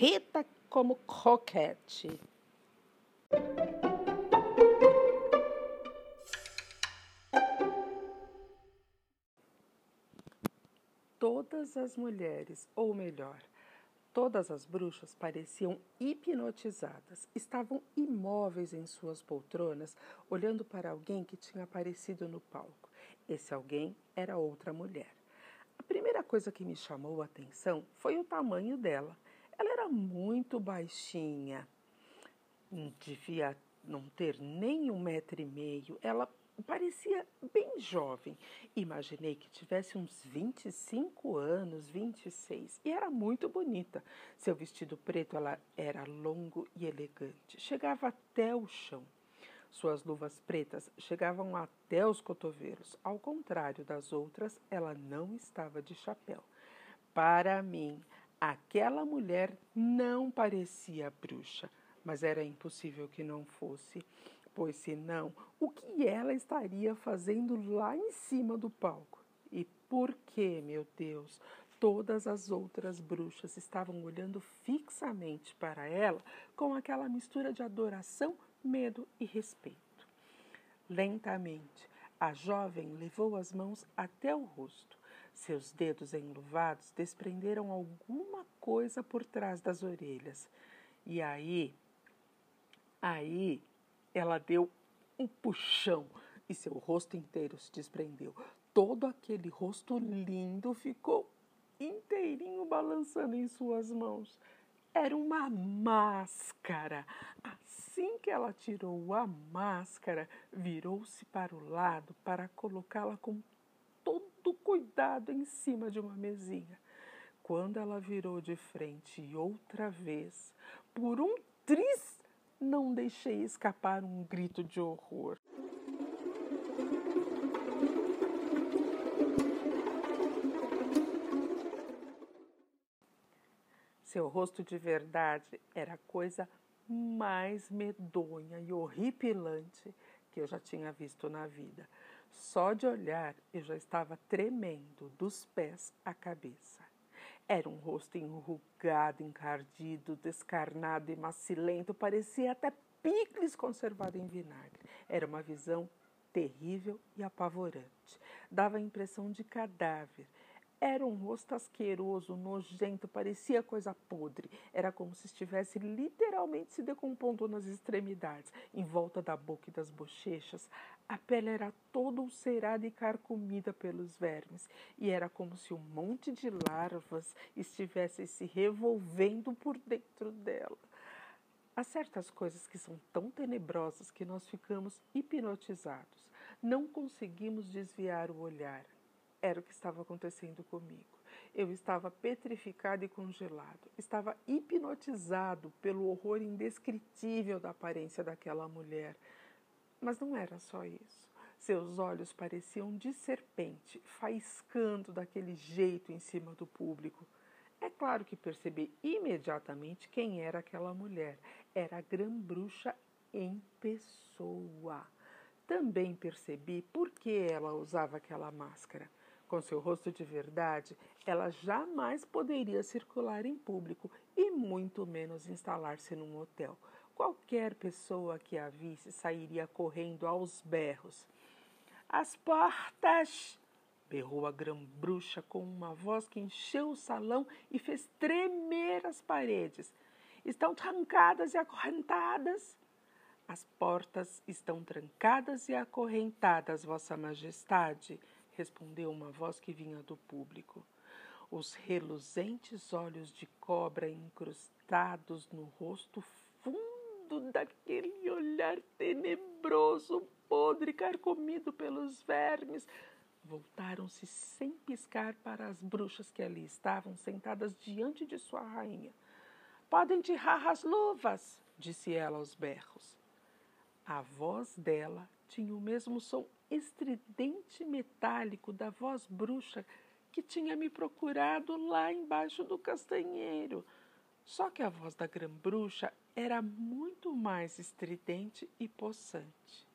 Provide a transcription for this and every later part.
Rita como croquete. Todas as mulheres, ou melhor, todas as bruxas pareciam hipnotizadas. Estavam imóveis em suas poltronas, olhando para alguém que tinha aparecido no palco. Esse alguém era outra mulher. A primeira coisa que me chamou a atenção foi o tamanho dela. Ela era muito baixinha, devia não ter nem um metro e meio. Ela parecia bem jovem. Imaginei que tivesse uns 25 anos, 26, e era muito bonita. Seu vestido preto ela era longo e elegante, chegava até o chão. Suas luvas pretas chegavam até os cotovelos. Ao contrário das outras, ela não estava de chapéu. Para mim, aquela mulher não parecia bruxa, mas era impossível que não fosse pois senão, o que ela estaria fazendo lá em cima do palco? E por que, meu Deus, todas as outras bruxas estavam olhando fixamente para ela com aquela mistura de adoração, medo e respeito? Lentamente, a jovem levou as mãos até o rosto. Seus dedos enluvados desprenderam alguma coisa por trás das orelhas. E aí, aí ela deu um puxão e seu rosto inteiro se desprendeu. Todo aquele rosto lindo ficou inteirinho balançando em suas mãos. Era uma máscara. Assim que ela tirou a máscara, virou-se para o lado para colocá-la com todo cuidado em cima de uma mesinha. Quando ela virou de frente outra vez, por um tris não deixei escapar um grito de horror. Seu rosto de verdade era a coisa mais medonha e horripilante que eu já tinha visto na vida. Só de olhar eu já estava tremendo dos pés à cabeça. Era um rosto enrugado, encardido, descarnado e macilento, parecia até picles conservado em vinagre. Era uma visão terrível e apavorante. Dava a impressão de cadáver. Era um rosto asqueroso, nojento, parecia coisa podre. Era como se estivesse literalmente se decompondo nas extremidades, em volta da boca e das bochechas. A pele era toda ulcerada e carcomida pelos vermes, e era como se um monte de larvas estivessem se revolvendo por dentro dela. Há certas coisas que são tão tenebrosas que nós ficamos hipnotizados. Não conseguimos desviar o olhar. Era o que estava acontecendo comigo. Eu estava petrificado e congelado. Estava hipnotizado pelo horror indescritível da aparência daquela mulher. Mas não era só isso. Seus olhos pareciam de serpente, faiscando daquele jeito em cima do público. É claro que percebi imediatamente quem era aquela mulher. Era a grã-bruxa em pessoa. Também percebi por que ela usava aquela máscara. Com seu rosto de verdade, ela jamais poderia circular em público e muito menos instalar-se num hotel. Qualquer pessoa que a visse sairia correndo aos berros. As portas! berrou a grã-bruxa com uma voz que encheu o salão e fez tremer as paredes. Estão trancadas e acorrentadas. As portas estão trancadas e acorrentadas, Vossa Majestade respondeu uma voz que vinha do público. Os reluzentes olhos de cobra incrustados no rosto fundo daquele olhar tenebroso, podre, carcomido pelos vermes, voltaram-se sem piscar para as bruxas que ali estavam sentadas diante de sua rainha. Podem tirar as luvas, disse ela aos berros. A voz dela tinha o mesmo som estridente metálico da voz bruxa que tinha me procurado lá embaixo do castanheiro. Só que a voz da grã-bruxa era muito mais estridente e possante.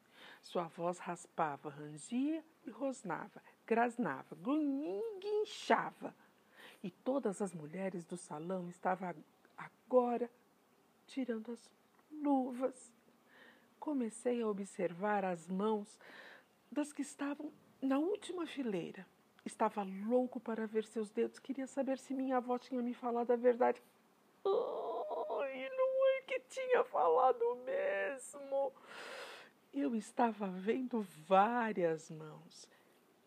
Sua voz raspava, rangia e rosnava, grasnava, guinchava. E todas as mulheres do salão estavam agora tirando as luvas. Comecei a observar as mãos das que estavam na última fileira. Estava louco para ver seus dedos, queria saber se minha avó tinha me falado a verdade. Ai, não é que tinha falado mesmo. Eu estava vendo várias mãos.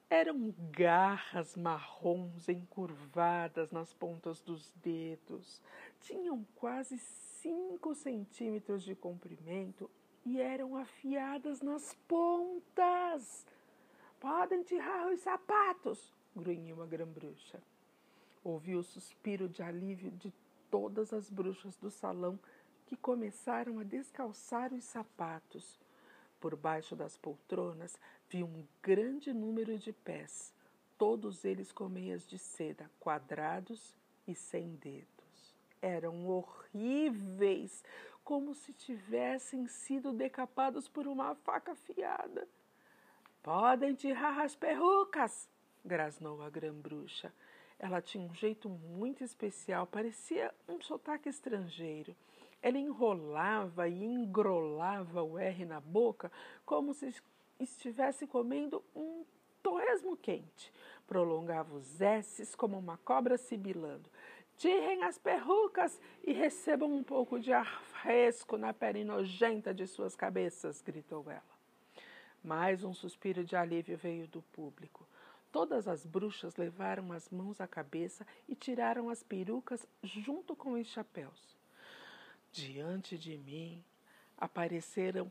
Eram garras marrons encurvadas nas pontas dos dedos. Tinham quase cinco centímetros de comprimento e eram afiadas nas pontas. Podem tirar os sapatos, grunhiu a grã-bruxa. Ouvi o suspiro de alívio de todas as bruxas do salão que começaram a descalçar os sapatos. Por baixo das poltronas vi um grande número de pés, todos eles com meias de seda, quadrados e sem dedos. Eram horríveis, como se tivessem sido decapados por uma faca afiada. Podem tirar as perrucas, grasnou a grã-bruxa. Ela tinha um jeito muito especial, parecia um sotaque estrangeiro. Ela enrolava e engrolava o R na boca como se estivesse comendo um torresmo quente. Prolongava os S's como uma cobra sibilando. Tirem as perrucas e recebam um pouco de ar fresco na pele nojenta de suas cabeças, gritou ela. Mais um suspiro de alívio veio do público. Todas as bruxas levaram as mãos à cabeça e tiraram as perucas junto com os chapéus. Diante de mim apareceram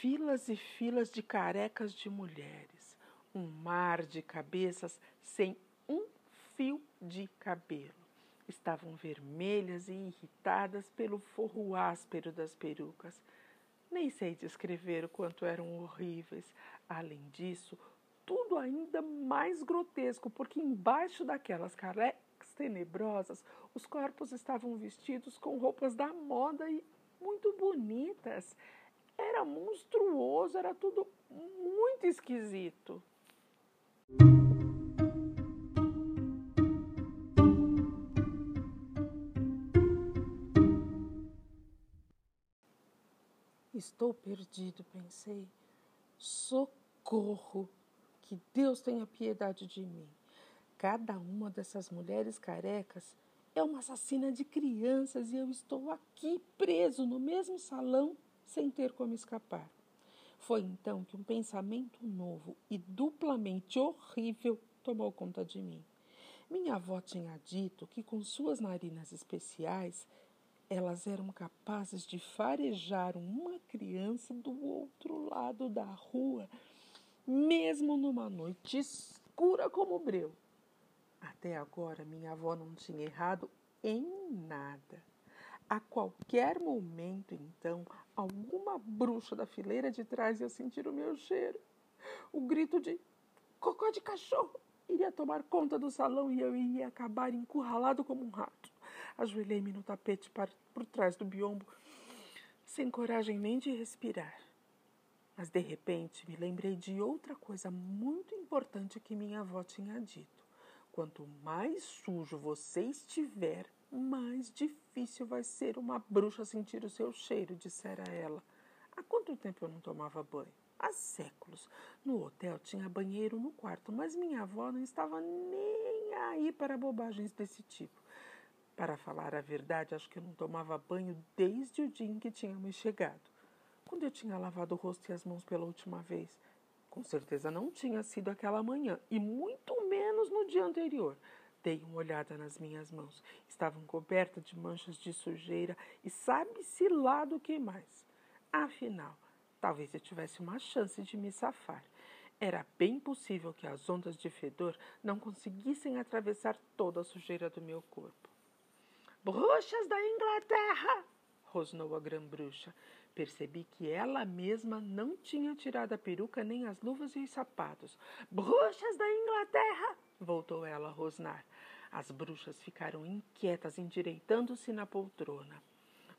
filas e filas de carecas de mulheres, um mar de cabeças sem um fio de cabelo estavam vermelhas e irritadas pelo forro áspero das perucas. Nem sei descrever o quanto eram horríveis. Além disso, tudo ainda mais grotesco, porque embaixo daquelas carecas tenebrosas, os corpos estavam vestidos com roupas da moda e muito bonitas. Era monstruoso, era tudo muito esquisito. Estou perdido, pensei. Socorro! Que Deus tenha piedade de mim. Cada uma dessas mulheres carecas é uma assassina de crianças e eu estou aqui preso no mesmo salão sem ter como escapar. Foi então que um pensamento novo e duplamente horrível tomou conta de mim. Minha avó tinha dito que, com suas narinas especiais, elas eram capazes de farejar uma criança do outro lado da rua, mesmo numa noite escura como o breu. Até agora, minha avó não tinha errado em nada. A qualquer momento, então, alguma bruxa da fileira de trás ia sentir o meu cheiro. O grito de cocô de cachorro iria tomar conta do salão e eu iria acabar encurralado como um rato. Ajoelhei-me no tapete por trás do biombo, sem coragem nem de respirar. Mas de repente me lembrei de outra coisa muito importante que minha avó tinha dito. Quanto mais sujo você estiver, mais difícil vai ser uma bruxa sentir o seu cheiro, dissera ela. Há quanto tempo eu não tomava banho? Há séculos. No hotel tinha banheiro no quarto, mas minha avó não estava nem aí para bobagens desse tipo. Para falar a verdade, acho que eu não tomava banho desde o dia em que tínhamos chegado. Quando eu tinha lavado o rosto e as mãos pela última vez, com certeza não tinha sido aquela manhã, e muito menos no dia anterior. Dei uma olhada nas minhas mãos. Estavam cobertas de manchas de sujeira e sabe-se lá do que mais. Afinal, talvez eu tivesse uma chance de me safar. Era bem possível que as ondas de fedor não conseguissem atravessar toda a sujeira do meu corpo. Bruxas da Inglaterra! rosnou a grã-bruxa. Percebi que ela mesma não tinha tirado a peruca nem as luvas e os sapatos. Bruxas da Inglaterra! voltou ela a rosnar. As bruxas ficaram inquietas, endireitando-se na poltrona.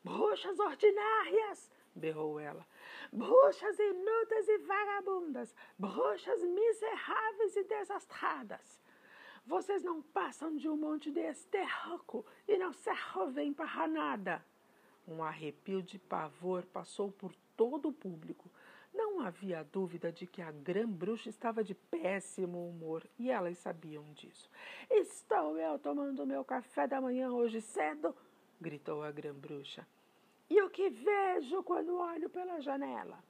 Bruxas ordinárias! berrou ela. Bruxas inúteis e vagabundas! Bruxas miseráveis e desastradas! Vocês não passam de um monte de esterco e não servem para nada. Um arrepio de pavor passou por todo o público. Não havia dúvida de que a grã-bruxa estava de péssimo humor e elas sabiam disso. Estou eu tomando meu café da manhã hoje cedo? gritou a grã-bruxa. E o que vejo quando olho pela janela?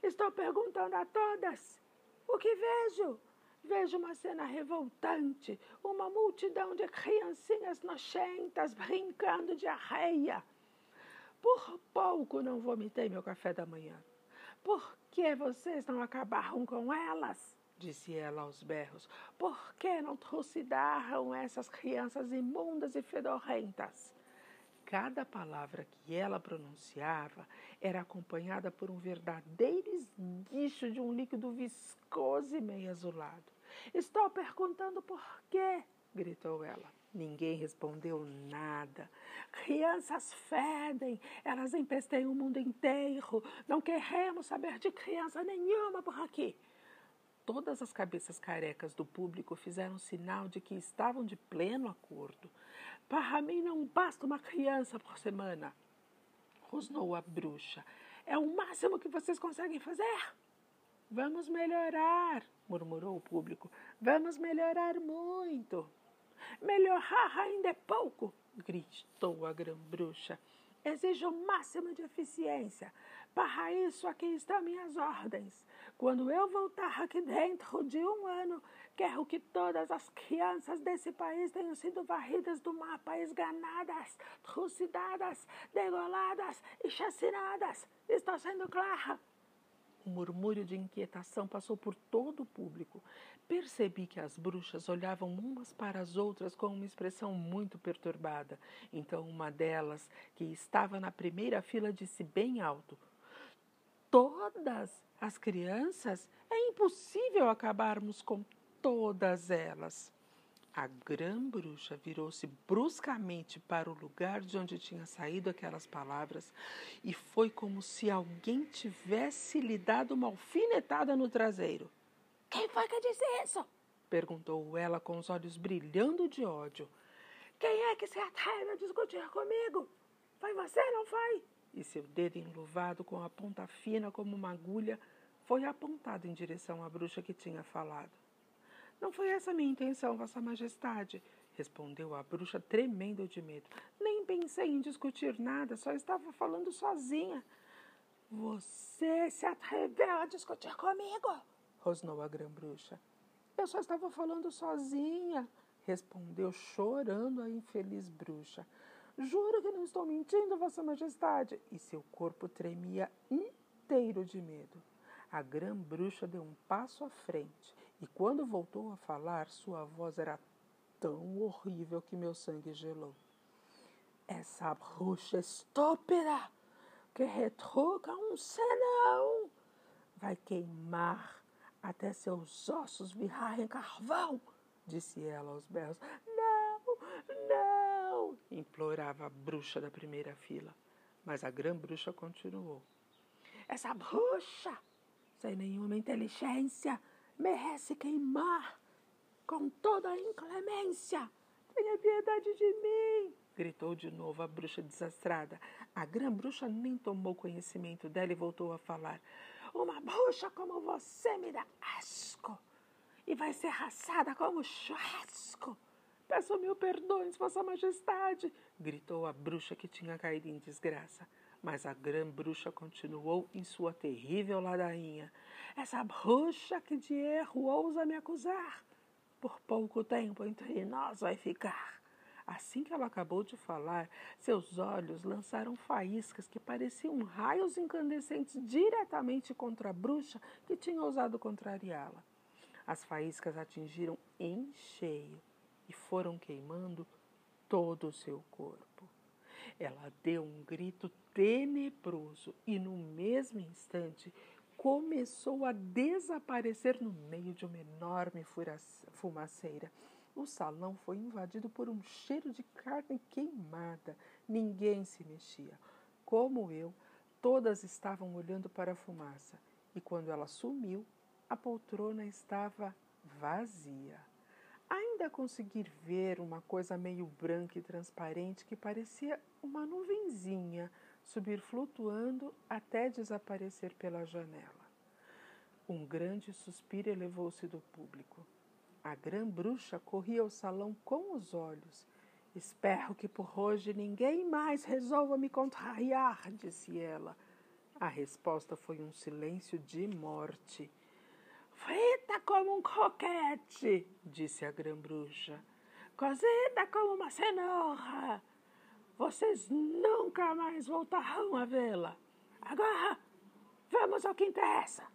Estou perguntando a todas. O que vejo? Vejo uma cena revoltante, uma multidão de criancinhas nojentas brincando de arreia. Por pouco não vomitei meu café da manhã. Por que vocês não acabaram com elas? disse ela aos berros. Por que não trucidaram essas crianças imundas e fedorentas? Cada palavra que ela pronunciava era acompanhada por um verdadeiro esguicho de um líquido viscoso e meio azulado. Estou perguntando por quê? gritou ela. Ninguém respondeu nada. Crianças fedem, elas empesteiam o mundo inteiro. Não queremos saber de criança nenhuma por aqui. Todas as cabeças carecas do público fizeram sinal de que estavam de pleno acordo. Para mim não basta uma criança por semana, rosnou a bruxa. É o máximo que vocês conseguem fazer? Vamos melhorar, murmurou o público. Vamos melhorar muito. Melhorar ainda é pouco, gritou a grã-bruxa. Exijo o máximo de eficiência. Para isso, aqui estão minhas ordens. Quando eu voltar aqui dentro de um ano, quero que todas as crianças desse país tenham sido varridas do mapa, esganadas, trucidadas, degoladas e chacinadas. Estou sendo clara? Um murmúrio de inquietação passou por todo o público. Percebi que as bruxas olhavam umas para as outras com uma expressão muito perturbada. Então uma delas, que estava na primeira fila, disse bem alto: Todas as crianças? É impossível acabarmos com todas elas. A grã-bruxa virou-se bruscamente para o lugar de onde tinha saído aquelas palavras e foi como se alguém tivesse lhe dado uma alfinetada no traseiro. Quem foi que disse isso? perguntou ela com os olhos brilhando de ódio. Quem é que se atreve a discutir comigo? Foi você, não foi? E seu dedo enluvado com a ponta fina como uma agulha foi apontado em direção à bruxa que tinha falado. Não foi essa minha intenção, Vossa Majestade, respondeu a bruxa, tremendo de medo. Nem pensei em discutir nada, só estava falando sozinha. Você se atreveu a discutir comigo? rosnou a grã-bruxa. Eu só estava falando sozinha, respondeu chorando a infeliz bruxa. Juro que não estou mentindo, Vossa Majestade. E seu corpo tremia inteiro de medo. A grã-bruxa deu um passo à frente e quando voltou a falar, sua voz era tão horrível que meu sangue gelou. Essa bruxa estúpida que retruca um senão vai queimar até seus ossos virarem carvão, disse ela aos berros. Não, não, implorava a bruxa da primeira fila. Mas a grã-bruxa continuou. Essa bruxa, sem nenhuma inteligência, merece queimar com toda a inclemência. Tenha piedade de mim! gritou de novo a bruxa desastrada. A grã-bruxa nem tomou conhecimento dela e voltou a falar. Uma bruxa como você me dá asco e vai ser raçada como churrasco. Peço mil perdões, Vossa Majestade, gritou a bruxa que tinha caído em desgraça. Mas a grã-bruxa continuou em sua terrível ladainha. Essa bruxa que de erro ousa me acusar. Por pouco tempo entre nós vai ficar. Assim que ela acabou de falar, seus olhos lançaram faíscas que pareciam raios incandescentes diretamente contra a bruxa que tinha ousado contrariá-la. As faíscas atingiram em cheio e foram queimando todo o seu corpo. Ela deu um grito tenebroso e, no mesmo instante, começou a desaparecer no meio de uma enorme fumaceira. O salão foi invadido por um cheiro de carne queimada. Ninguém se mexia. Como eu, todas estavam olhando para a fumaça. E quando ela sumiu, a poltrona estava vazia. Ainda conseguir ver uma coisa meio branca e transparente que parecia uma nuvenzinha subir flutuando até desaparecer pela janela. Um grande suspiro elevou-se do público. A grã-bruxa corria ao salão com os olhos. Espero que por hoje ninguém mais resolva me contrariar, disse ela. A resposta foi um silêncio de morte. Frita como um croquete, disse a grã-bruxa. Cozida como uma cenoura. Vocês nunca mais voltarão a vê-la. Agora, vamos ao que interessa.